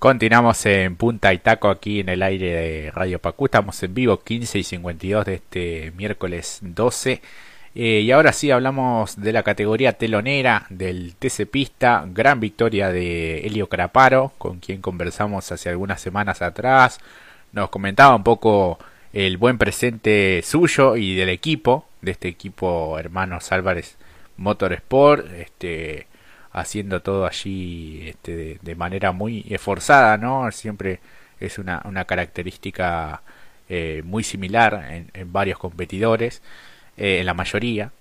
Continuamos en Punta y Taco aquí en el aire de Radio Pacú. Estamos en vivo 15 y 52 de este miércoles 12. Eh, y ahora sí hablamos de la categoría telonera del TC Pista. Gran victoria de Helio Craparo, con quien conversamos hace algunas semanas atrás. Nos comentaba un poco el buen presente suyo y del equipo, de este equipo Hermanos Álvarez Motorsport. Este, haciendo todo allí este, de, manera muy esforzada, ¿no? Siempre es una, una característica eh, muy similar en, varios competidores, eh, en la mayoría.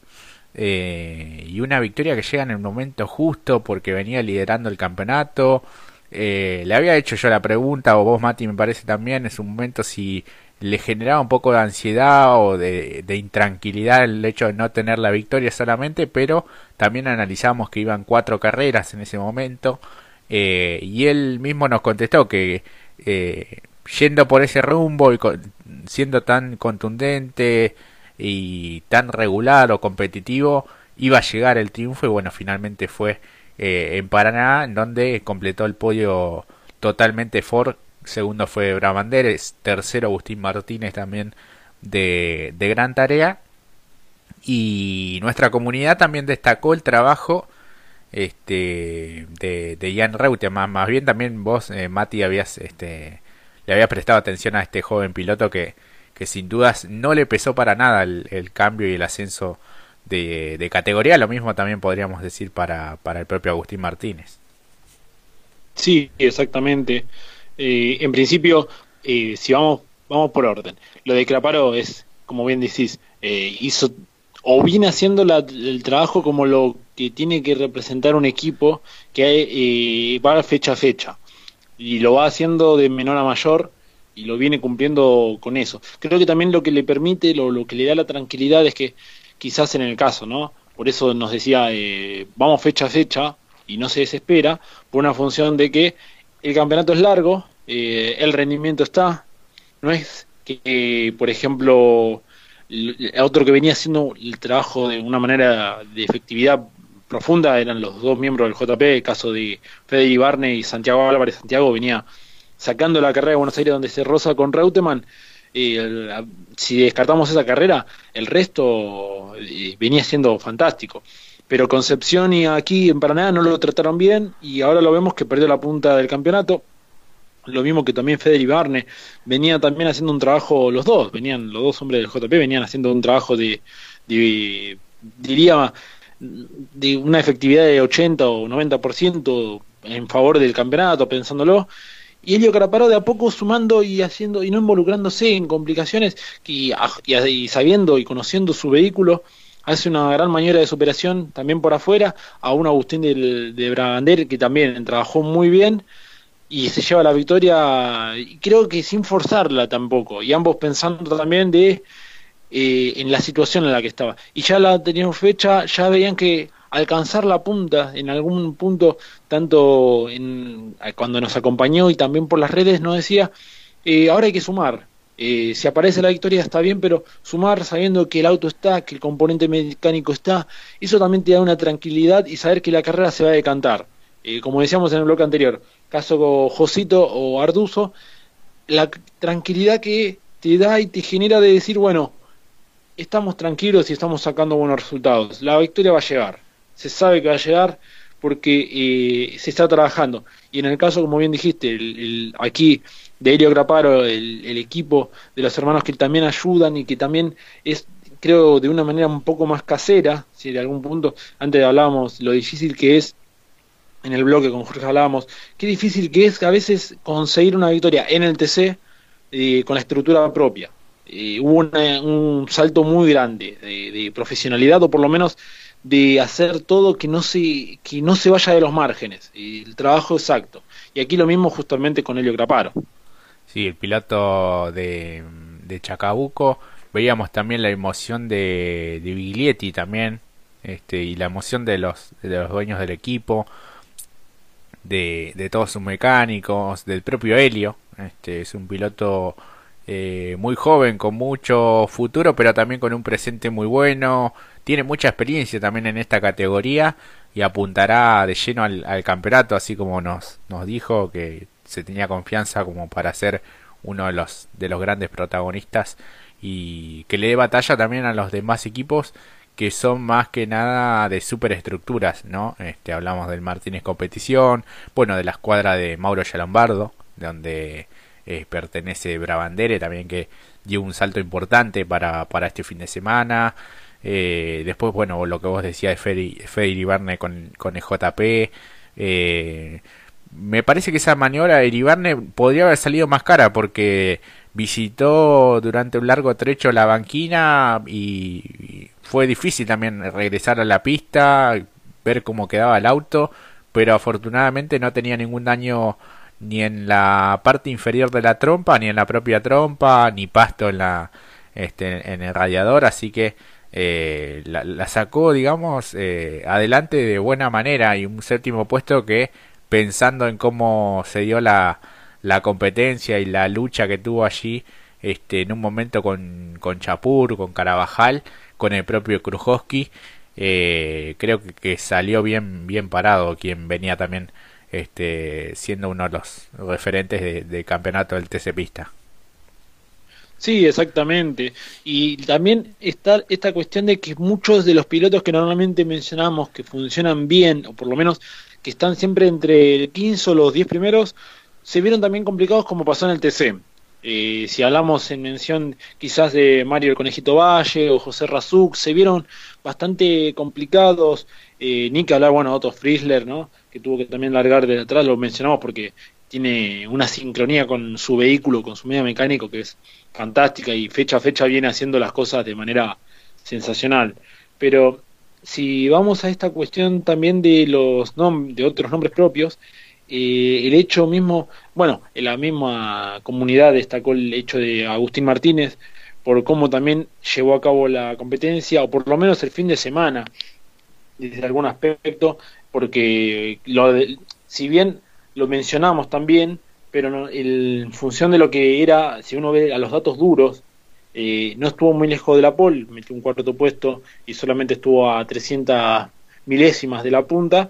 Eh, y una victoria que llega en el momento justo porque venía liderando el campeonato. le había hecho yo la pregunta, o vos Mati me parece también, en su momento si le generaba un poco de ansiedad o de, intranquilidad el hecho de no tener la victoria solamente, pero también analizamos que iban cuatro carreras en ese momento eh, y él mismo nos contestó que eh, yendo por ese rumbo y siendo tan contundente y tan regular o competitivo iba a llegar el triunfo y bueno finalmente fue eh, en Paraná en donde completó el podio totalmente Ford segundo fue Bramanderes, tercero Agustín Martínez también de, de gran tarea. Y nuestra comunidad también destacó el trabajo este, de, de Jan Reutemann. Más, más bien también vos, eh, Mati, habías, este, le habías prestado atención a este joven piloto que, que sin dudas no le pesó para nada el, cambio y el ascenso de, de, categoría. Lo mismo también podríamos decir para, para el propio Agustín Martínez. Sí, exactamente. Eh, en principio, eh, si vamos, vamos por orden, lo de Claparo es, como bien decís, eh, hizo o viene haciendo el trabajo como lo que tiene que representar un equipo que va fecha a fecha y lo va haciendo de menor a mayor y lo viene cumpliendo con eso. Creo que también lo que le permite, lo, lo que le da la tranquilidad es que quizás en el caso, ¿no? Por eso nos decía, vamos fecha a fecha y no se desespera, por una función de que el campeonato es largo, eh, el rendimiento está, no es que, por ejemplo, otro que venía haciendo el trabajo de una manera de efectividad profunda eran los dos miembros del JP, el caso de Fede Barney y Santiago Álvarez. Santiago venía sacando la carrera de Buenos Aires donde se roza con Reutemann. si descartamos esa carrera, el resto eh, venía siendo fantástico pero Concepción y aquí en Paraná no lo trataron bien y ahora lo vemos que perdió la punta del campeonato. Lo mismo que también Feder Barne venía también haciendo un trabajo, los dos, venían, los dos hombres del JP venían haciendo un trabajo de, diría, de una efectividad de 80 o 90% en favor del campeonato, pensándolo. Y Helio Caraparo de a poco sumando y haciendo y no involucrándose en complicaciones y, y sabiendo y conociendo su vehículo hace una gran maniobra de superación también por afuera a un Agustín del, de Bragander que también trabajó muy bien y se lleva la victoria creo que sin forzarla tampoco y ambos pensando también de eh, en la situación en la que estaba. Y ya la tenían fecha ya veían que alcanzar la punta en algún punto tanto en, cuando nos acompañó y también por las redes nos decía eh, ahora hay que sumar eh, si aparece la victoria está bien, pero sumar sabiendo que el auto está, que el componente mecánico está, eso también te da una tranquilidad y saber que la carrera se va a decantar. Eh, como decíamos en el bloque anterior, caso Josito o Arduzo, la tranquilidad que te da y te genera de decir, bueno, estamos tranquilos y estamos sacando buenos resultados. La victoria va a llegar, se sabe que va a llegar porque eh, se está trabajando. Y en el caso, como bien dijiste, el, aquí de Helio Graparo, el, equipo de los hermanos que también ayudan y que también es, creo, de una manera un poco más casera, si de algún punto, antes hablábamos lo difícil que es, en el bloque con Jorge hablábamos, qué difícil que es a veces conseguir una victoria en el TC eh, con la estructura propia. Eh, hubo un salto muy grande de, de, profesionalidad o por lo menos de hacer todo que no se que no se vaya de los márgenes el trabajo exacto y aquí lo mismo justamente con Helio Graparo Sí, el piloto de, de Chacabuco. Veíamos también la emoción de, de Biglietti también. Este, y la emoción de los, de los dueños del equipo. De, todos sus mecánicos. Del propio Helio. Este, es un piloto eh, muy joven, con mucho futuro, pero también con un presente muy bueno. Tiene mucha experiencia también en esta categoría y apuntará de lleno al, al campeonato, así como nos, nos dijo que se tenía confianza como para ser uno de los de los grandes protagonistas y que le dé batalla también a los demás equipos que son más que nada de superestructuras, ¿no? Este, hablamos del Martínez Competición, bueno, de la escuadra de Mauro Yalombardo, donde eh, pertenece Brabandere, también que dio un salto importante para, para este fin de semana. Eh, después, bueno, lo que vos decías de Fede Ibarne con, con el JP. Eh, me parece que esa maniobra de Iribarne podría haber salido más cara porque visitó durante un largo trecho la banquina y fue difícil también regresar a la pista, ver cómo quedaba el auto, pero afortunadamente no tenía ningún daño ni en la parte inferior de la trompa, ni en la propia trompa, ni pasto en la este, en el radiador, así que eh, la, sacó, digamos, eh, adelante de buena manera y un séptimo puesto que pensando en cómo se dio la, la competencia y la lucha que tuvo allí este, en un momento con, con Chapur, con Carabajal, con el propio Krujowski. Eh, creo que, salió bien, bien parado quien venía también este, siendo uno de los referentes de, campeonato del TC Pista. Sí, exactamente. Y también está esta cuestión de que muchos de los pilotos que normalmente mencionamos que funcionan bien, o por lo menos que están siempre entre el 15 o los 10 primeros, se vieron también complicados como pasó en el TC. Eh, si hablamos en mención quizás de Mario el Conejito Valle o José Razuk, se vieron bastante complicados. Eh, ni que hablar, bueno, Otto Friesler, ¿no? que tuvo que también largar de atrás, lo mencionamos porque tiene una sincronía con su vehículo, con su medio mecánico que es fantástica y fecha a fecha viene haciendo las cosas de manera sensacional. Pero si vamos a esta cuestión también de los de otros nombres propios, eh, el hecho mismo, bueno, en la misma comunidad destacó el hecho de Agustín Martínez por cómo también llevó a cabo la competencia, o por lo menos el fin de semana, desde algún aspecto, porque lo si bien lo mencionamos también, pero en función de lo que era, si uno ve a los datos duros, eh, no estuvo muy lejos de la pole, metió un cuarto puesto y solamente estuvo a 300 milésimas de la punta.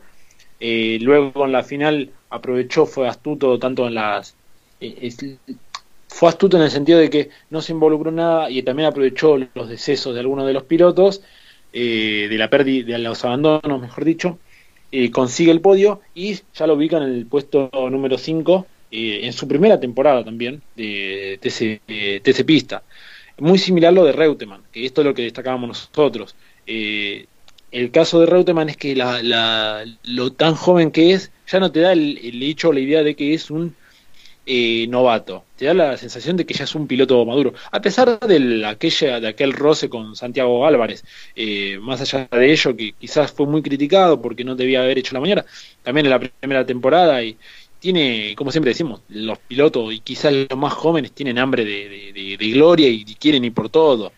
Eh, luego en la final aprovechó, fue astuto tanto en las... Eh, fue astuto en el sentido de que no se involucró nada y también aprovechó los decesos de algunos de los pilotos, eh, de la pérdida, de los abandonos, mejor dicho, consigue el podio y ya lo ubica en el puesto número 5 en su primera temporada también de TC, TC Pista. Muy similar a lo de Reutemann, que esto es lo que destacábamos nosotros. el caso de Reutemann es que la, lo tan joven que es ya no te da el, hecho o la idea de que es un eh, novato. Te da la sensación de que ya es un piloto maduro. A pesar de, aquella, de aquel roce con Santiago Álvarez, eh, más allá de ello, que quizás fue muy criticado porque no debía haber hecho la mañana, también en la primera temporada y tiene, como siempre decimos, los pilotos y quizás los más jóvenes tienen hambre de, gloria y quieren ir por todo.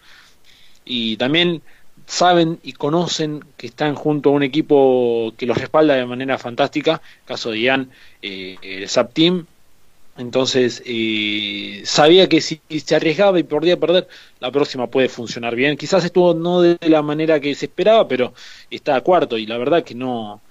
Y también saben y conocen que están junto a un equipo que los respalda de manera fantástica, caso de Ian, eh, el SAP Team, entonces eh, sabía que si se arriesgaba y podía perder, la próxima puede funcionar bien. Quizás estuvo no de la manera que se esperaba, pero está a cuarto y la verdad que no,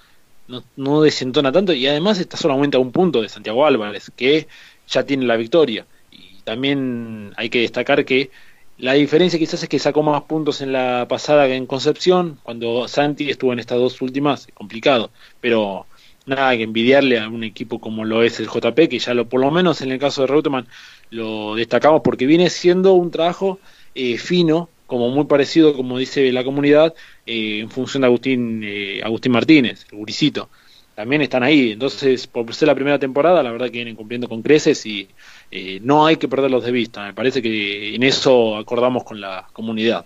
no, no desentona tanto y además está solamente a un punto de Santiago Álvarez, que ya tiene la victoria. Y también hay que destacar que la diferencia quizás es que sacó más puntos en la pasada que en Concepción, cuando Santi estuvo en estas dos últimas, complicado, pero nada que envidiarle a un equipo como lo es el JP, que ya lo por lo menos en el caso de Reutemann lo destacamos porque viene siendo un trabajo eh, fino, como muy parecido, como dice la comunidad, eh, en función de Agustín, eh, Agustín Martínez, el guricito. También están ahí, entonces por ser la primera temporada, la verdad que vienen cumpliendo con creces y eh, no hay que perderlos de vista. Me parece que en eso acordamos con la comunidad.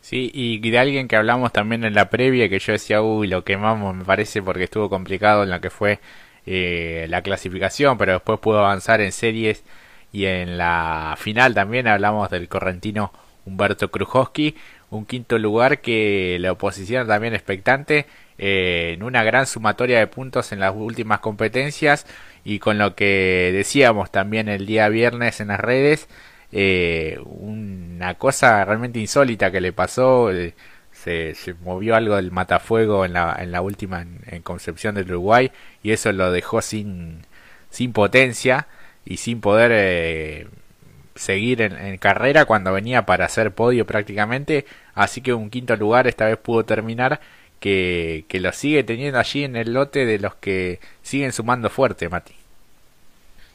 Sí, y de alguien que hablamos también en la previa, que yo decía, uy, lo quemamos, me parece, porque estuvo complicado en lo que fue eh, la clasificación, pero después pudo avanzar en series y en la final también hablamos del correntino Humberto Krujowski, un quinto lugar que la oposición también expectante eh, en una gran sumatoria de puntos en las últimas competencias y con lo que decíamos también el día viernes en las redes, eh, una cosa realmente insólita que le pasó, eh, se, movió algo del matafuego en la, en la última en, Concepción del Uruguay y eso lo dejó sin, sin potencia y sin poder eh, seguir en, carrera cuando venía para hacer podio prácticamente. Así que un quinto lugar esta vez pudo terminar. Que, que lo sigue teniendo allí en el lote de los que siguen sumando fuerte, Mati.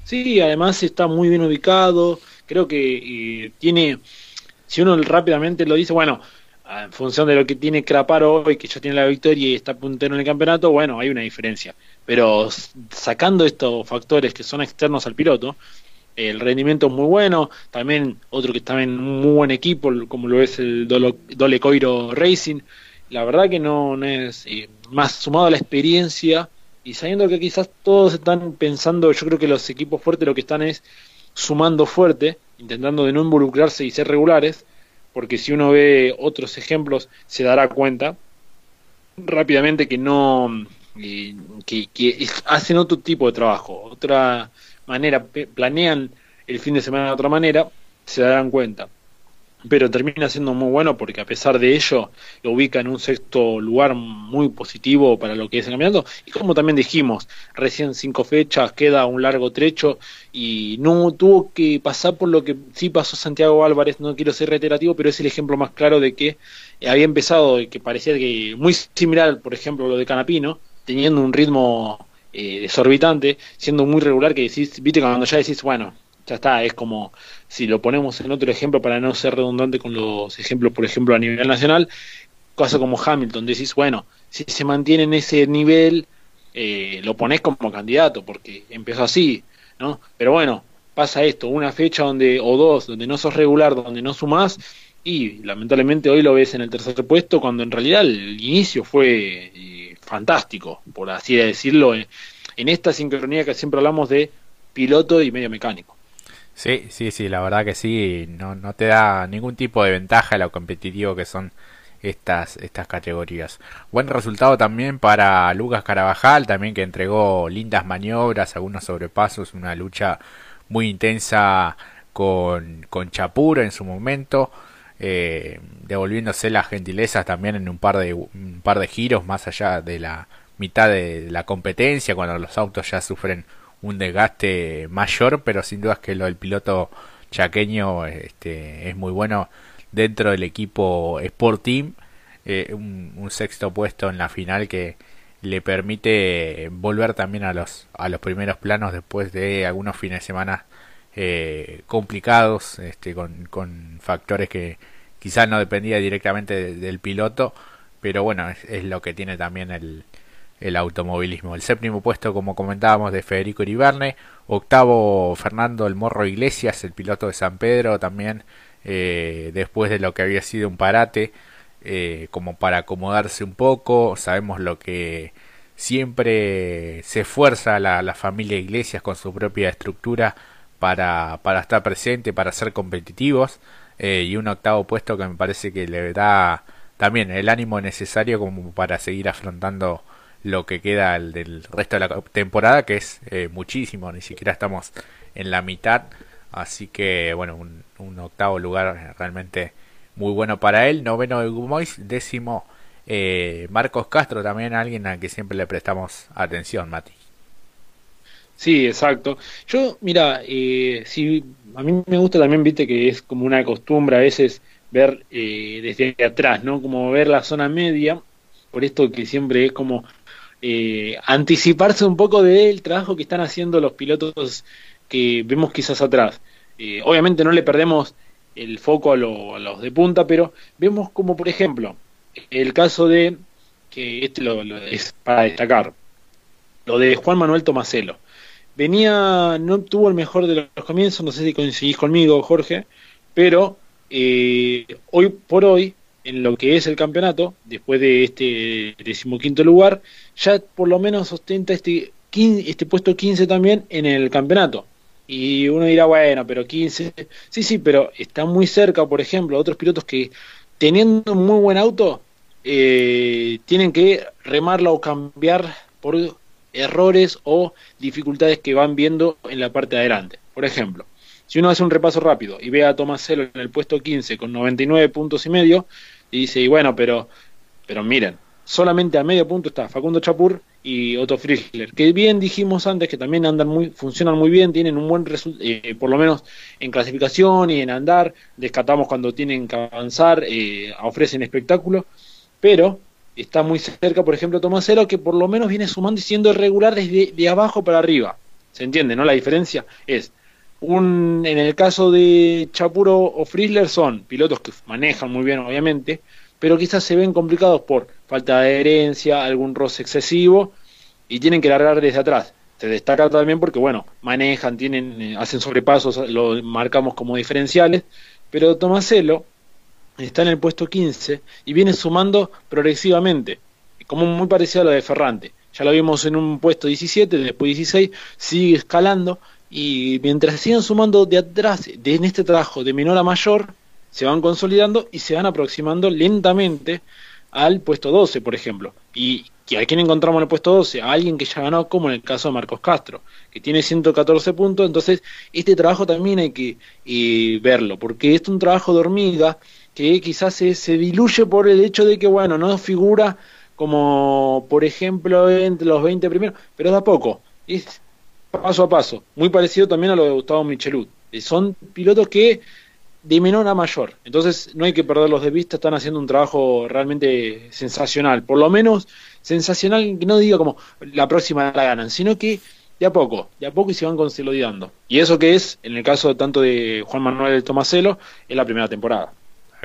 Sí, además está muy bien ubicado. Creo que tiene, si uno rápidamente lo dice, bueno, en función de lo que tiene Craparo hoy, que ya tiene la victoria y está puntero en el campeonato, bueno, hay una diferencia. Pero sacando estos factores que son externos al piloto, el rendimiento es muy bueno. También otro que está en un muy buen equipo, como lo es el Dole Coiro Racing. La verdad que no, es eh, más sumado a la experiencia y sabiendo que quizás todos están pensando, yo creo que los equipos fuertes lo que están es sumando fuerte, intentando de no involucrarse y ser regulares porque si uno ve otros ejemplos se dará cuenta rápidamente que no eh, que, hacen otro tipo de trabajo, otra manera, planean el fin de semana de otra manera, se darán cuenta. Pero termina siendo muy bueno porque a pesar de ello lo ubica en un sexto lugar muy positivo para lo que es el campeonato. Y como también dijimos recién cinco fechas queda un largo trecho y no tuvo que pasar por lo que sí pasó Santiago Álvarez no quiero ser reiterativo pero es el ejemplo más claro de que había empezado y que parecía que muy similar por ejemplo lo de Canapino teniendo un ritmo eh, desorbitante siendo muy regular que decís viste cuando ya decís bueno ya está, es como si lo ponemos en otro ejemplo para no ser redundante con los ejemplos, por ejemplo, a nivel nacional, cosa como Hamilton, decís, bueno, si se mantiene en ese nivel, eh, lo pones como candidato, porque empezó así, ¿no? Pero bueno, pasa esto, una fecha donde, o dos, donde no sos regular, donde no sumás, y lamentablemente hoy lo ves en el tercer puesto, cuando en realidad el inicio fue eh, fantástico, por así decirlo, en esta sincronía que siempre hablamos de piloto y medio mecánico. Sí, sí, sí, la verdad que sí, no, no te da ningún tipo de ventaja lo competitivo que son estas, estas categorías. Buen resultado también para Lucas Carabajal, también que entregó lindas maniobras, algunos sobrepasos, una lucha muy intensa con, con Chapur en su momento, eh, devolviéndose las gentilezas también en un par de, un par de giros más allá de la mitad de la competencia, cuando los autos ya sufren un desgaste mayor, pero sin duda es que lo del piloto chaqueño este, es muy bueno dentro del equipo Sport Team, eh, un, sexto puesto en la final que le permite volver también a los, a los primeros planos después de algunos fines de semana eh, complicados, este, con, factores que quizás no dependía directamente del piloto, pero bueno, es lo que tiene también el, automovilismo. El séptimo puesto, como comentábamos, de Federico Iriberne. Octavo, Fernando El Morro Iglesias, el piloto de San Pedro, también eh, después de lo que había sido un parate, eh, como para acomodarse un poco. Sabemos lo que siempre se esfuerza la familia Iglesias con su propia estructura para, para estar presente, para ser competitivos. Eh, y un octavo puesto que me parece que le da también el ánimo necesario como para seguir afrontando lo que queda del resto de la temporada, que es eh, muchísimo, ni siquiera estamos en la mitad, así que bueno, un, octavo lugar realmente muy bueno para él, noveno de Gumois, décimo eh, Marcos Castro, también alguien a que siempre le prestamos atención, Mati. Sí, exacto. Yo, mira, eh, a mí me gusta también, viste, que es como una costumbre a veces ver eh, desde atrás, ¿no? Como ver la zona media, por esto que siempre es como eh, anticiparse un poco del trabajo que están haciendo los pilotos que vemos quizás atrás. Eh, obviamente no le perdemos el foco a, los de punta, pero vemos como por ejemplo el caso de, que este lo, es para destacar, lo de Juan Manuel Tomaselo. Venía, no tuvo el mejor de los comienzos, no sé si coincidís conmigo, Jorge, pero eh, hoy por hoy en lo que es el campeonato, después de este decimoquinto lugar, ya por lo menos ostenta este, este puesto 15 también en el campeonato. Y uno dirá, bueno, pero 15, sí, sí, pero está muy cerca, por ejemplo, otros pilotos que teniendo un muy buen auto, eh, tienen que remarla o cambiar por errores o dificultades que van viendo en la parte de adelante. Por ejemplo, si uno hace un repaso rápido y ve a Tomaselo en el puesto 15 con 99 puntos y medio, y dice, y bueno, pero, pero miren, solamente a medio punto está Facundo Chapur y Otto Frischler, que bien dijimos antes que también andan muy, funcionan muy bien, tienen un buen resultado, eh, por lo menos en clasificación y en andar, descatamos cuando tienen que avanzar, eh, ofrecen espectáculo, pero está muy cerca, por ejemplo, Tomaselo, que por lo menos viene sumando y siendo regular desde de abajo para arriba. ¿Se entiende, no? La diferencia es, un, en el caso de Chapuro o Frischler son pilotos que manejan muy bien, obviamente, pero quizás se ven complicados por falta de adherencia, algún roce excesivo y tienen que largar desde atrás. Se destaca también porque, bueno, manejan, tienen, eh, hacen sobrepasos, lo marcamos como diferenciales, pero Tomaselo está en el puesto 15 y viene sumando progresivamente, como muy parecido a lo de Ferrante. Ya lo vimos en un puesto 17, después 16, sigue escalando y mientras sigan sumando de atrás, de, en este trabajo de menor a mayor, se van consolidando y se van aproximando lentamente al puesto 12, por ejemplo. Y a quién encontramos en el puesto 12, a alguien que ya ganó, como en el caso de Marcos Castro, que tiene 114 puntos. Entonces, este trabajo también hay que eh, verlo, porque es un trabajo de hormiga que quizás se, diluye por el hecho de que, bueno, no figura como, por ejemplo, entre los 20 primeros, pero da poco. Es paso a paso. Muy parecido también a lo de Gustavo Michelud. Eh, son pilotos que de menor a mayor. Entonces no hay que perderlos de vista, están haciendo un trabajo realmente sensacional. Por lo menos sensacional, que no diga como la próxima la ganan, sino que de a poco, de a poco y se van consolidando. Y eso que es, en el caso tanto de Juan Manuel Tomaselo, es la primera temporada.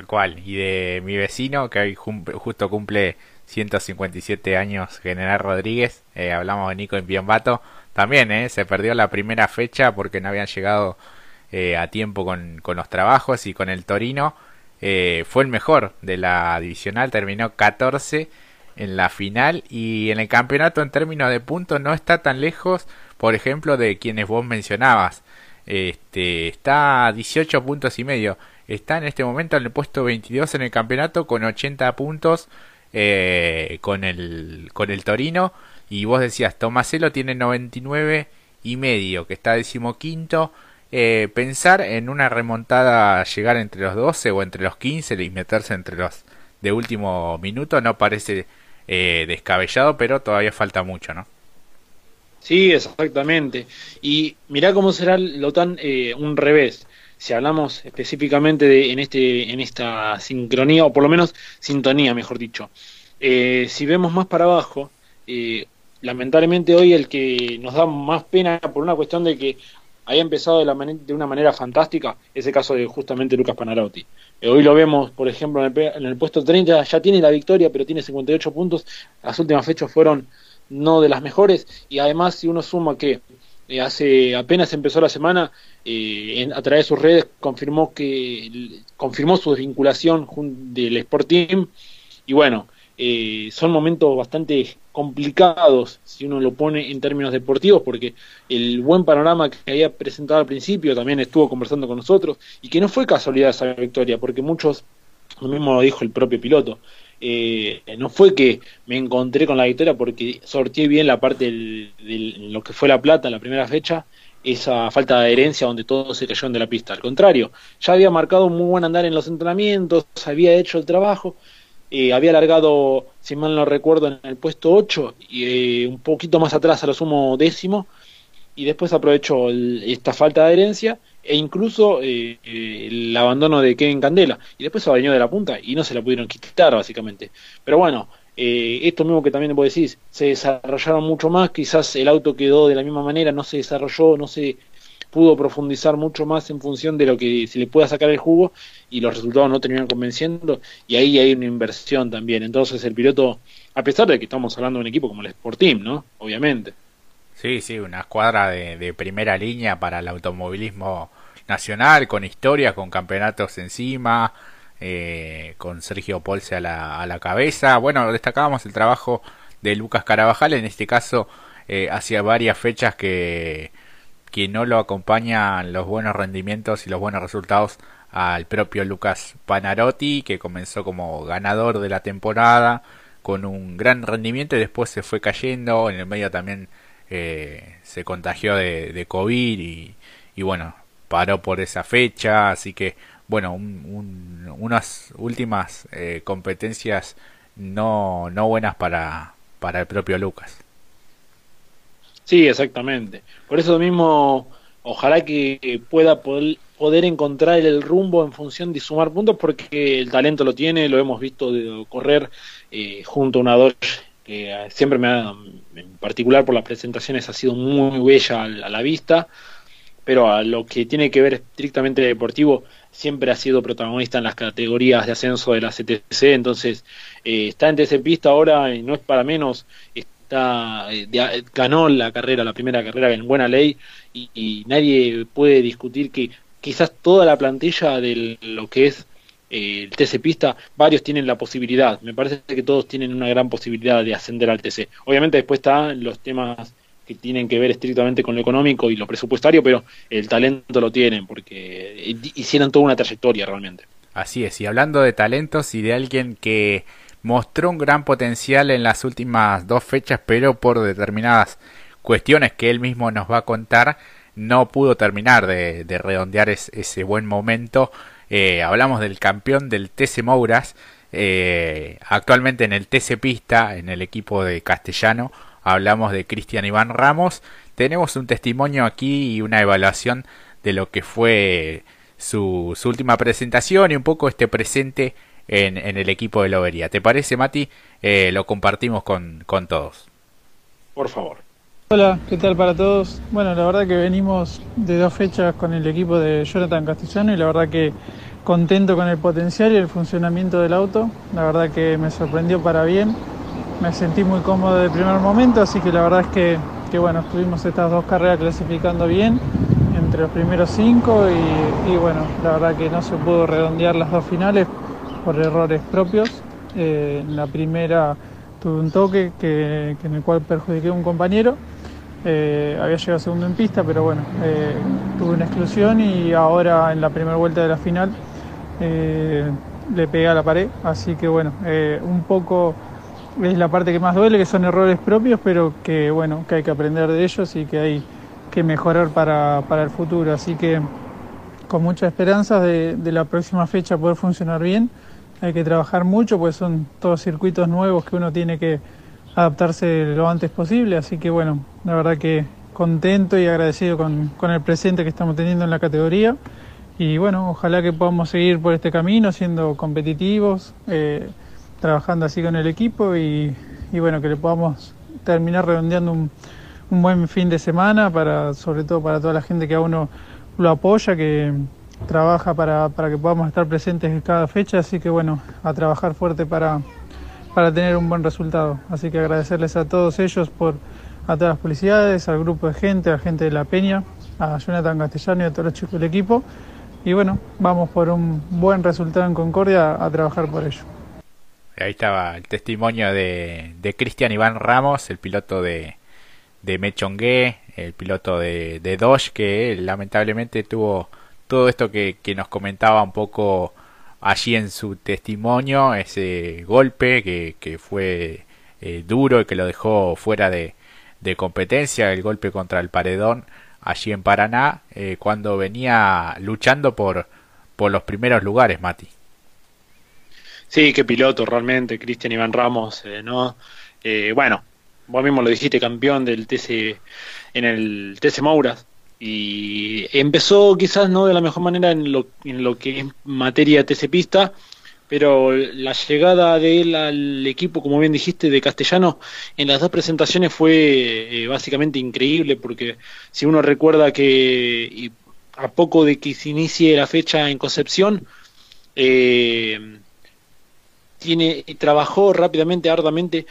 Cual. Y de mi vecino, que justo cumple 157 años, General Rodríguez, eh, hablamos de Nico en Bienvato, también eh, se perdió la primera fecha porque no habían llegado eh, a tiempo con, con, los trabajos y con el Torino. Eh, fue el mejor de la divisional, terminó 14 en la final y en el campeonato en términos de puntos no está tan lejos, por ejemplo, de quienes vos mencionabas. Este, está a 18 puntos y medio. Está en este momento en el puesto 22 en el campeonato con 80 puntos eh, con, el, con el Torino. Y vos decías, Tomaselo tiene 99 y medio, que está decimoquinto. Eh, pensar en una remontada, llegar entre los 12 o entre los 15 y meterse entre los de último minuto no parece eh, descabellado, pero todavía falta mucho, ¿no? Sí, exactamente. Y mirá cómo será lo tan eh, un revés. Si hablamos específicamente de, en, este, en esta sincronía, o por lo menos sintonía, mejor dicho. Eh, si vemos más para abajo, eh, lamentablemente hoy el que nos da más pena por una cuestión de que haya empezado de, la de una manera fantástica, es el caso de justamente Lucas Panarotti. Eh, hoy lo vemos, por ejemplo, en el, en el, puesto 30, ya tiene la victoria, pero tiene 58 puntos. Las últimas fechas fueron no de las mejores, y además, si uno suma que eh, hace apenas empezó la semana, eh, a través de sus redes confirmó que confirmó su desvinculación del Sport Team, y bueno, eh, son momentos bastante complicados si uno lo pone en términos deportivos, porque el buen panorama que había presentado al principio también estuvo conversando con nosotros y que no fue casualidad esa victoria, porque muchos, lo mismo lo dijo el propio piloto, eh, no fue que me encontré con la victoria porque sorteé bien la parte de lo que fue la plata en la primera fecha, esa falta de adherencia donde todos se cayeron de la pista. Al contrario, ya había marcado un muy buen andar en los entrenamientos, había hecho el trabajo eh, había alargado, si mal no recuerdo, en el puesto 8 y eh, un poquito más atrás a lo sumo décimo, y después aprovechó esta falta de adherencia e incluso eh, el abandono de Kevin Candela, y después se bañó de la punta y no se la pudieron quitar, básicamente. Pero bueno, esto mismo que también vos decís, se desarrollaron mucho más, quizás el auto quedó de la misma manera, no se desarrolló, no se pudo profundizar mucho más en función de lo que se le pueda sacar el jugo y los resultados no terminan convenciendo y ahí hay una inversión también. Entonces el piloto, a pesar de que estamos hablando de un equipo como el Sport Team, ¿no? Obviamente. Sí, sí, una escuadra de, primera línea para el automovilismo nacional, con historias, con campeonatos encima, eh, con Sergio Polse a la, a la cabeza. Bueno, destacábamos el trabajo de Lucas Carabajal, en este caso eh, hacía varias fechas que que no lo acompañan los buenos rendimientos y los buenos resultados al propio Lucas Panarotti, que comenzó como ganador de la temporada con un gran rendimiento y después se fue cayendo, en el medio también eh, se contagió de, COVID y, bueno, paró por esa fecha, así que bueno, unas últimas eh, competencias no, no buenas para, para el propio Lucas. Sí, exactamente. Por eso mismo, ojalá que pueda poder, encontrar el rumbo en función de sumar puntos, porque el talento lo tiene, lo hemos visto de correr eh, junto a una Dodge que eh, siempre me ha, en particular por las presentaciones, ha sido muy bella a la vista, pero a lo que tiene que ver estrictamente deportivo, siempre ha sido protagonista en las categorías de ascenso de la CTC, entonces eh, está en TC Pista ahora y no es para menos, está eh, ganó la carrera, la primera carrera en buena ley y, nadie puede discutir que quizás toda la plantilla de lo que es eh, el TC Pista, varios tienen la posibilidad, me parece que todos tienen una gran posibilidad de ascender al TC. Obviamente después están los temas que tienen que ver estrictamente con lo económico y lo presupuestario, pero el talento lo tienen porque hicieron toda una trayectoria realmente. Así es, y hablando de talentos y de alguien que mostró un gran potencial en las últimas dos fechas, pero por determinadas cuestiones que él mismo nos va a contar, no pudo terminar de, redondear ese buen momento. Eh, hablamos del campeón del TC Mouras, eh, actualmente en el TC Pista, en el equipo de Castellano, hablamos de Cristian Iván Ramos. Tenemos un testimonio aquí y una evaluación de lo que fue su, última presentación y un poco este presente en, el equipo de Lobería. ¿Te parece, Mati? Eh, lo compartimos con, con todos. Por favor. Hola, ¿qué tal para todos? Bueno, la verdad que venimos de dos fechas con el equipo de Jonathan Castellano y la verdad que contento con el potencial y el funcionamiento del auto. La verdad que me sorprendió para bien me sentí muy cómodo de primer momento, así que la verdad es que, bueno, estuvimos estas dos carreras clasificando bien entre los primeros cinco y, bueno, la verdad que no se pudo redondear las dos finales por errores propios. Eh, en la primera tuve un toque que, en el cual perjudiqué a un compañero. Eh, había llegado segundo en pista, pero bueno, eh, tuve una exclusión y ahora en la primera vuelta de la final le pegué a la pared. Así que bueno, un poco es la parte que más duele, que son errores propios, pero que bueno, que hay que aprender de ellos y que hay que mejorar para, el futuro. Así que con muchas esperanzas de, la próxima fecha poder funcionar bien. Hay que trabajar mucho, pues son todos circuitos nuevos que uno tiene que adaptarse lo antes posible. Así que bueno, la verdad que contento y agradecido con, el presente que estamos teniendo en la categoría. Y bueno, ojalá que podamos seguir por este camino siendo competitivos. Eh, trabajando así con el equipo y, bueno, que le podamos terminar redondeando un, buen fin de semana, para, sobre todo para toda la gente que a uno lo apoya, que trabaja para, que podamos estar presentes en cada fecha, así que bueno, a trabajar fuerte para, para tener un buen resultado. Así que agradecerles a todos ellos por a todas las publicidades, al grupo de gente, a la gente de La Peña, a Jonathan Castellano y a todos los chicos del equipo. Y bueno, vamos por un buen resultado en Concordia a trabajar por ello. Ahí estaba el testimonio de, de Cristian Iván Ramos, el piloto de, de Mechongué, el piloto de, de Dodge, que lamentablemente tuvo todo esto que, que nos comentaba un poco allí en su testimonio, ese golpe que, que fue eh, duro y que lo dejó fuera de, de, competencia, el golpe contra el paredón allí en Paraná, eh, cuando venía luchando por, por los primeros lugares, Mati. Sí, qué piloto realmente, Cristian Iván Ramos, eh, ¿no? Eh, bueno, vos mismo lo dijiste, campeón del TC en el TC Mouras y empezó quizás no de la mejor manera en lo, en lo que es materia TC Pista, pero la llegada de él al equipo, como bien dijiste, de Castellano, en las dos presentaciones fue eh, básicamente increíble, porque si uno recuerda que a poco de que se inicie la fecha en Concepción, eh, tiene trabajó rápidamente, arduamente,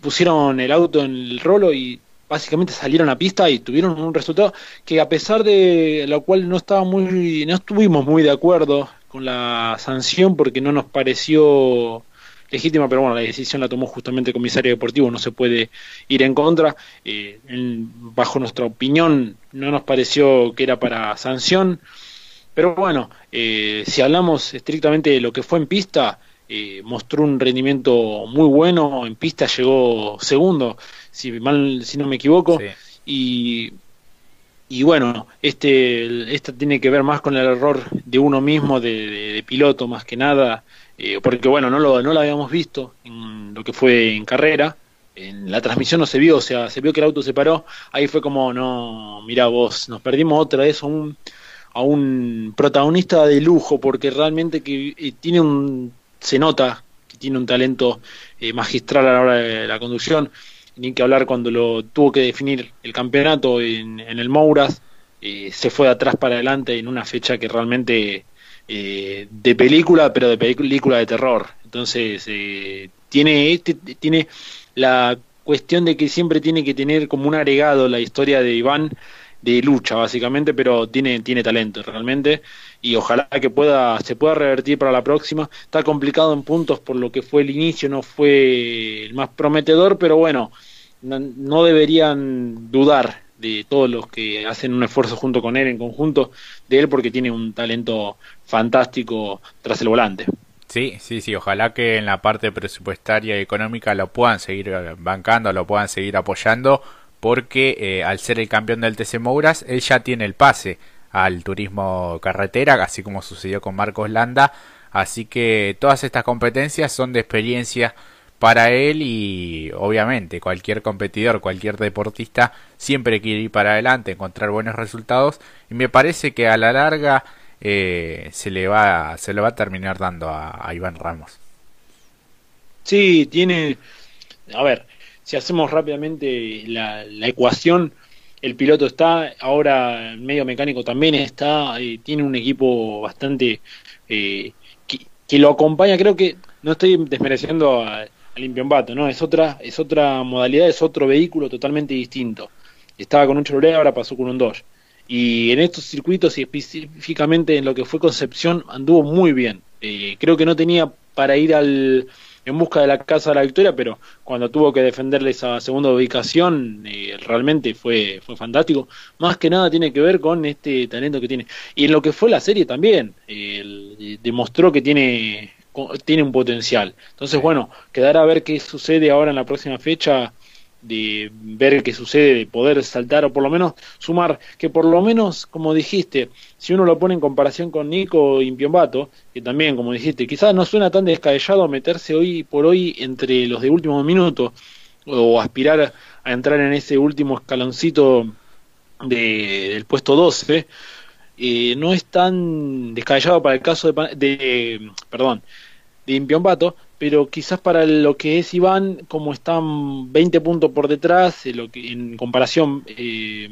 pusieron el auto en el rolo y básicamente salieron a pista y tuvieron un resultado que a pesar de lo cual no estaba muy no estuvimos muy de acuerdo con la sanción porque no nos pareció legítima, pero bueno, la decisión la tomó justamente el comisario deportivo, no se puede ir en contra. Eh, bajo nuestra opinión, no nos pareció que era para sanción. Pero bueno, eh, si hablamos estrictamente de lo que fue en pista, eh, mostró un rendimiento muy bueno, en pista llegó segundo, si mal si no me equivoco, y, y bueno, este esta tiene que ver más con el error de uno mismo, de, piloto más que nada, eh, porque bueno, no lo, no lo habíamos visto en lo que fue en carrera, en la transmisión no se vio, o sea, se vio que el auto se paró, ahí fue como, no, mira vos, nos perdimos otra vez a un, a un protagonista de lujo, porque realmente que eh, tiene un, se nota que tiene un talento eh, magistral a la hora de la conducción, ni que hablar cuando lo tuvo que definir el campeonato en, el Mouras, eh, se fue de atrás para adelante en una fecha que realmente de película, pero de película de terror. Entonces, tiene, este, tiene la cuestión de que siempre tiene que tener como un agregado la historia de Iván de lucha básicamente, pero tiene, tiene talento realmente y ojalá que pueda, se pueda revertir para la próxima. Está complicado en puntos por lo que fue el inicio, no fue el más prometedor, pero bueno, no, deberían dudar de todos los que hacen un esfuerzo junto con él en conjunto de él porque tiene un talento fantástico tras el volante. Sí, sí, sí, ojalá que en la parte presupuestaria y económica lo puedan seguir bancando, lo puedan seguir apoyando, porque eh, al ser el campeón del TC Mouras, él ya tiene el pase al turismo carretera, así como sucedió con Marcos Landa, así que todas estas competencias son de experiencia para él y obviamente cualquier competidor, cualquier deportista siempre quiere ir para adelante, encontrar buenos resultados y me parece que a la larga eh, se le va se le va a terminar dando a, Iván Ramos. Sí, tiene, a ver, si hacemos rápidamente la, ecuación, el piloto está, ahora el medio mecánico también está, eh, tiene un equipo bastante eh, que, lo acompaña, creo que no estoy desmereciendo a, Limpiombato, ¿no? Es otra, es otra modalidad, es otro vehículo totalmente distinto. Estaba con un Chevrolet, ahora pasó con un Dodge. Y en estos circuitos y específicamente en lo que fue Concepción anduvo muy bien. Eh, creo que no tenía para ir al, en busca de la casa de la victoria, pero cuando tuvo que defenderle esa segunda ubicación, eh, realmente fue, fue fantástico. Más que nada tiene que ver con este talento que tiene. Y en lo que fue la serie también, demostró que tiene, tiene un potencial. Entonces, bueno, quedará a ver qué sucede ahora en la próxima fecha de ver qué sucede, de poder saltar o por lo menos sumar, que por lo menos, como dijiste, si uno lo pone en comparación con Nico Impiombato, que también, como dijiste, quizás no suena tan descabellado meterse hoy por hoy entre los de último minuto o aspirar a entrar en ese último escaloncito de, del puesto 12, eh, no es tan descabellado para el caso de, de perdón, de Impiombato, pero quizás para lo que es Iván, como están 20 puntos por detrás, lo que, en comparación, eh,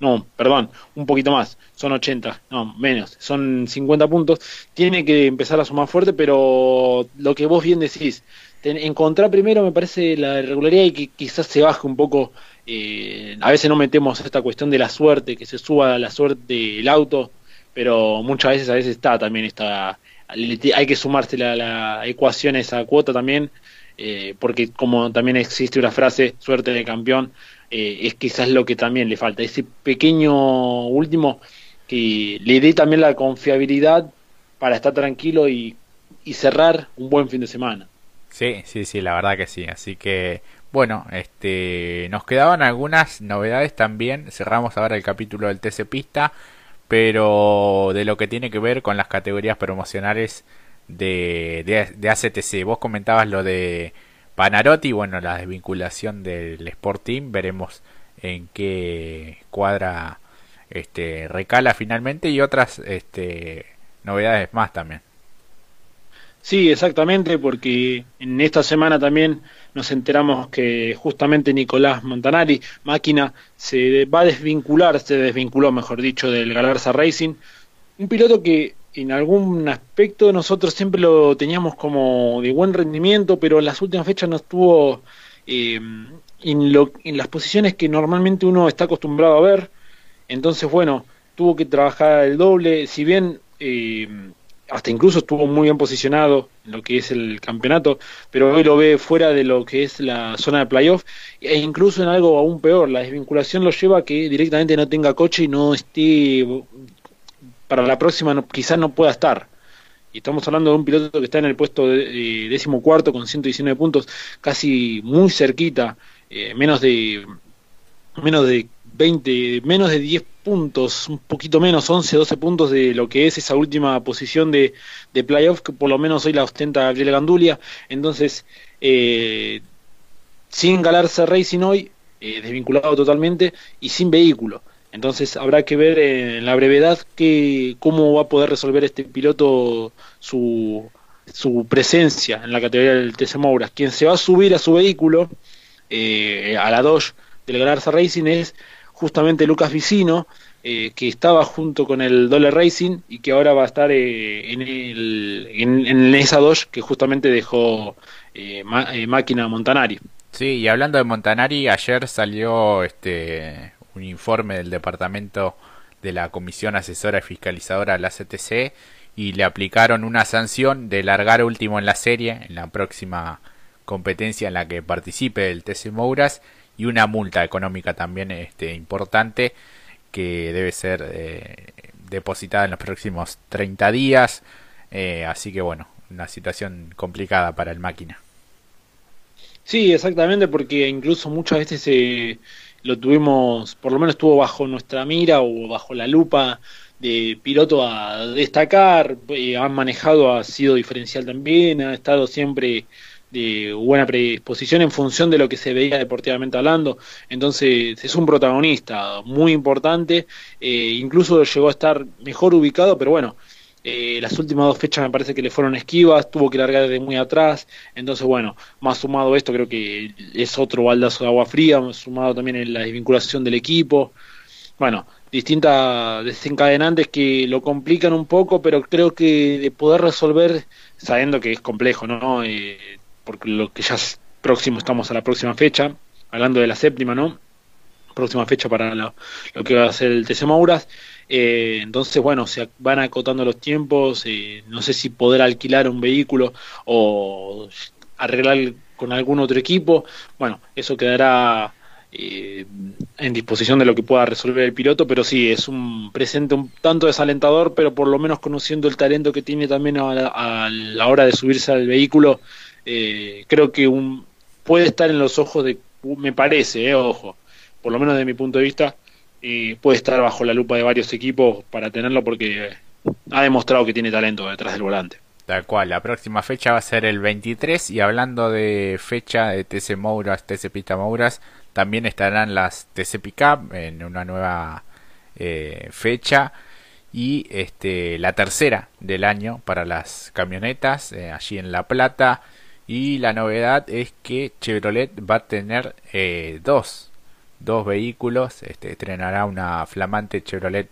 no, perdón, un poquito más, son 80, no, menos, son 50 puntos, tiene que empezar a sumar fuerte, pero lo que vos bien decís, encontrar primero me parece la irregularidad y que quizás se baje un poco, eh, a veces no metemos esta cuestión de la suerte, que se suba la suerte del auto, pero muchas veces a veces está también esta hay que sumarse la, la ecuación a esa cuota también, eh, porque como también existe una frase, suerte de campeón, eh, es quizás lo que también le falta, ese pequeño último que le dé también la confiabilidad para estar tranquilo y, y cerrar un buen fin de semana. Sí, sí, sí, la verdad que sí. Así que, bueno, este, nos quedaban algunas novedades también. Cerramos ahora el capítulo del TC Pista pero de lo que tiene que ver con las categorías promocionales de, de, ACTC. Vos comentabas lo de Panarotti, bueno, la desvinculación del Sporting, veremos en qué cuadra este recala finalmente y otras este, novedades más también. Sí, exactamente, porque en esta semana también nos enteramos que justamente Nicolás Montanari, máquina, se va a desvincular, se desvinculó, mejor dicho, del Galarza Racing. Un piloto que en algún aspecto nosotros siempre lo teníamos como de buen rendimiento, pero en las últimas fechas no estuvo eh, en, lo, en las posiciones que normalmente uno está acostumbrado a ver. Entonces, bueno, tuvo que trabajar el doble, si bien... Eh, hasta incluso estuvo muy bien posicionado en lo que es el campeonato, pero hoy lo ve fuera de lo que es la zona de playoff e incluso en algo aún peor, la desvinculación lo lleva a que directamente no tenga coche y no esté para la próxima quizás no pueda estar. Y estamos hablando de un piloto que está en el puesto de, décimo cuarto con 119 puntos, casi muy cerquita, eh, menos de menos de 20, menos de 10 puntos, un poquito menos, 11, 12 puntos de lo que es esa última posición de, de playoff, que por lo menos hoy la ostenta Gabriel Gandulia. Entonces, eh, sin Galarza Racing hoy, eh, desvinculado totalmente y sin vehículo. Entonces habrá que ver en la brevedad que, cómo va a poder resolver este piloto su, su presencia en la categoría del TC Mouras. Quien se va a subir a su vehículo, eh, a la Dodge del Galarza Racing, es justamente Lucas Vicino, eh, que estaba junto con el Dole Racing y que ahora va a estar eh, en, el, en, esa Dodge que justamente dejó Máquina Montanari. Sí, y hablando de Montanari, ayer salió este un informe del departamento de la Comisión Asesora y Fiscalizadora de la CTC y le aplicaron una sanción de largar último en la serie en la próxima competencia en la que participe el TC Mouras y una multa económica también este, importante que debe ser eh, depositada en los próximos 30 días. Eh, así que bueno, una situación complicada para el máquina. Sí, exactamente, porque incluso muchas veces eh, lo tuvimos, por lo menos estuvo bajo nuestra mira o bajo la lupa de piloto a destacar, eh, han manejado, ha sido diferencial también, ha estado siempre de buena predisposición en función de lo que se veía deportivamente hablando, entonces es un protagonista muy importante, eh, incluso llegó a estar mejor ubicado, pero bueno, eh, las últimas dos fechas me parece que le fueron esquivas, tuvo que largar de muy atrás. Entonces, bueno, más sumado esto, creo que es otro baldazo de agua fría, sumado también en la desvinculación del equipo. Bueno, distintas desencadenantes que lo complican un poco, pero creo que de poder resolver, sabiendo que es complejo, ¿no? Eh, porque lo que ya es próximo, estamos a la próxima fecha, hablando de la séptima, ¿no? Próxima fecha para lo, que va a ser el TC Mauras. Eh, entonces, bueno, se van acotando los tiempos, eh, no sé si poder alquilar un vehículo o arreglar con algún otro equipo, bueno, eso quedará eh, en disposición de lo que pueda resolver el piloto, pero sí, es un presente un tanto desalentador, pero por lo menos conociendo el talento que tiene también a la, hora de subirse al vehículo, creo que un, puede estar en los ojos de, me parece, ojo, por lo menos de mi punto de vista, puede estar bajo la lupa de varios equipos para tenerlo porque ha demostrado que tiene talento detrás del volante. Tal cual, la próxima fecha va a ser el 23 y hablando de fecha de TC Mouras, TC Pista Mouras, también estarán las TC Pickup en una nueva eh, fecha y este la tercera del año para las camionetas eh, allí en La Plata y la novedad es que Chevrolet va a tener eh, dos dos vehículos. Este, estrenará una flamante Chevrolet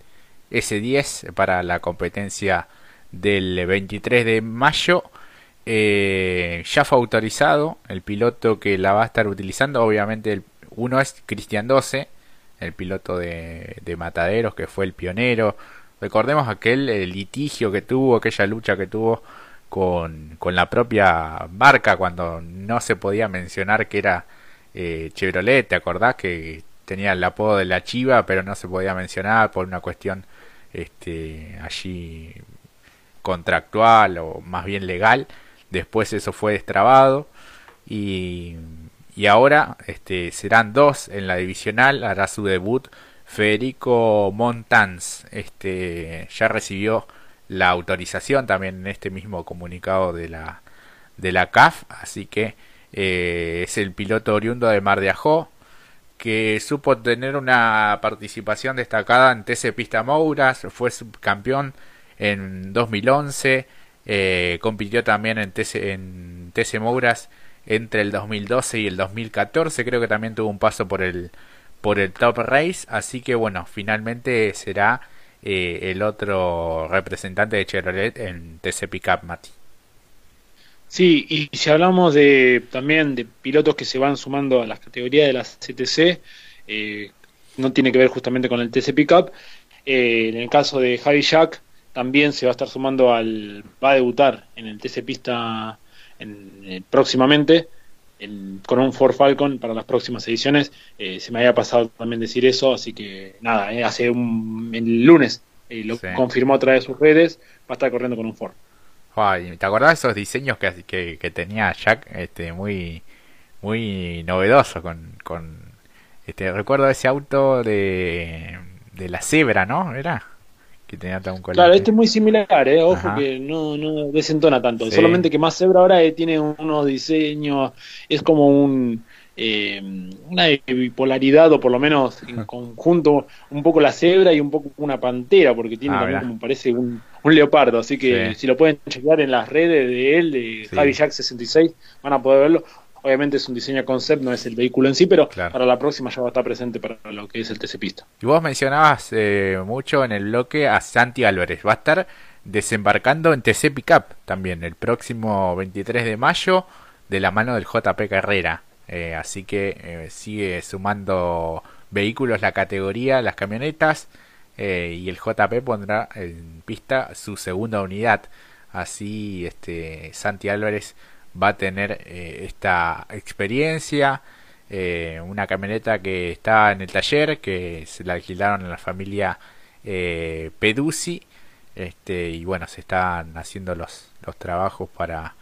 S10 para la competencia del 23 de mayo. Eh, ya fue autorizado el piloto que la va a estar utilizando. Obviamente, uno es Cristian 12, el piloto de, de, Mataderos, que fue el pionero. Recordemos aquel litigio que tuvo, aquella lucha que tuvo con, con la propia marca cuando no se podía mencionar que era eh, Chevrolet, ¿te acordás? Que tenía el apodo de la Chiva, pero no se podía mencionar por una cuestión este, allí contractual o más bien legal. Después eso fue destrabado y, y ahora este, serán dos en la divisional. Hará su debut Federico Montans. Este, ya recibió la autorización también en este mismo comunicado de la, de la CAF. Así que eh, es el piloto oriundo de Mar de Ajó, que supo tener una participación destacada en TC Pista Mouras, fue subcampeón en 2011, eh, compitió también en TC, en TC Mouras entre el 2012 y el 2014, creo que también tuvo un paso por el por el Top Race, así que bueno, finalmente será eh, el otro representante de Chevrolet en TC Pickup Mati. Sí, y si hablamos de también de pilotos que se van sumando a las categorías de las CTC, eh, no tiene que ver justamente con el TC Pickup. Eh, en el caso de Javi Jack, también se va a estar sumando al. va a debutar en el TC Pista en, eh, próximamente con un Ford Falcon para las próximas ediciones. se me había pasado también decir eso, así que nada, hace un. el lunes lo confirmó a través de sus redes, va a estar corriendo con un Ford. ¿Te acordás de esos diseños que, que, tenía Jack? Este, muy, muy novedoso con, con este, recuerdo ese auto de, de la cebra, ¿no? Era que tenía todo un Claro, este es muy similar, ¿eh? ojo que no, no desentona tanto, solamente que más cebra ahora eh, tiene unos diseños, es como un eh, una bipolaridad o por lo menos en conjunto un poco la cebra y un poco una pantera porque tiene Ah, también mirá. como parece un, un leopardo así que Sí. si lo pueden chequear en las redes de él de Sí. Javi Jack 66 van a poder verlo obviamente es un diseño concept no es el vehículo en sí pero Claro. para la próxima ya va a estar presente para lo que es el TC Pista Y vos mencionabas eh, mucho en el bloque a Santi Álvarez. Va a estar desembarcando en TC Pickup también el próximo 23 de mayo de la mano del JP Carrera. Eh, así que eh, sigue sumando vehículos la categoría, las camionetas. eh, y el JP pondrá en pista su segunda unidad. Así este Santi Álvarez va a tener eh, esta experiencia. eh, una camioneta que está en el taller, que se la alquilaron a la familia eh, Peduzzi. Este, y bueno, se están haciendo los, los trabajos para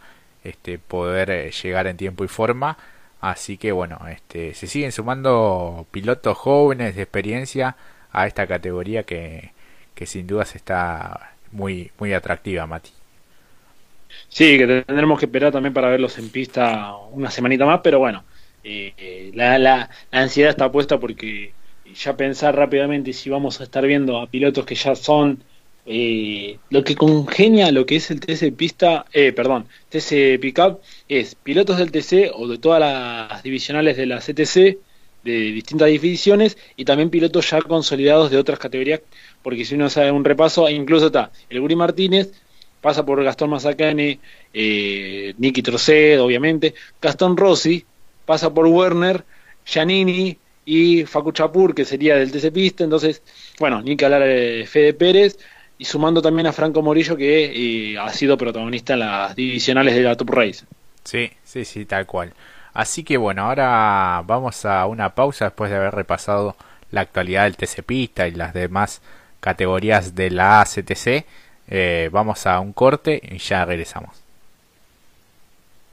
este, poder eh, llegar en tiempo y forma. Así que bueno, este, se siguen sumando pilotos jóvenes de experiencia a esta categoría que, que sin dudas está muy, muy atractiva, Mati. Sí, que tendremos que esperar también para verlos en pista una semanita más, pero bueno, eh, eh, la, la, la ansiedad está puesta porque ya pensar rápidamente si vamos a estar viendo a pilotos que ya son eh, lo que congenia lo que es el TC pista, eh, perdón, TC pickup es pilotos del TC o de todas las divisionales de la CTC de distintas divisiones y también pilotos ya consolidados de otras categorías, porque si uno sabe un repaso, incluso está el Guri Martínez, pasa por Gastón Mazacane, eh, Nicky Trocet, obviamente, Gastón Rossi, pasa por Werner, Giannini y Facu Chapur, que sería del TC Pista, entonces, bueno, ni que hablar de Fede Pérez, y sumando también a Franco Morillo, que eh, ha sido protagonista en las divisionales de la Top Race. Sí, sí, sí, tal cual. Así que bueno, ahora vamos a una pausa después de haber repasado la actualidad del TC Pista y las demás categorías de la ACTC. Eh, vamos a un corte y ya regresamos.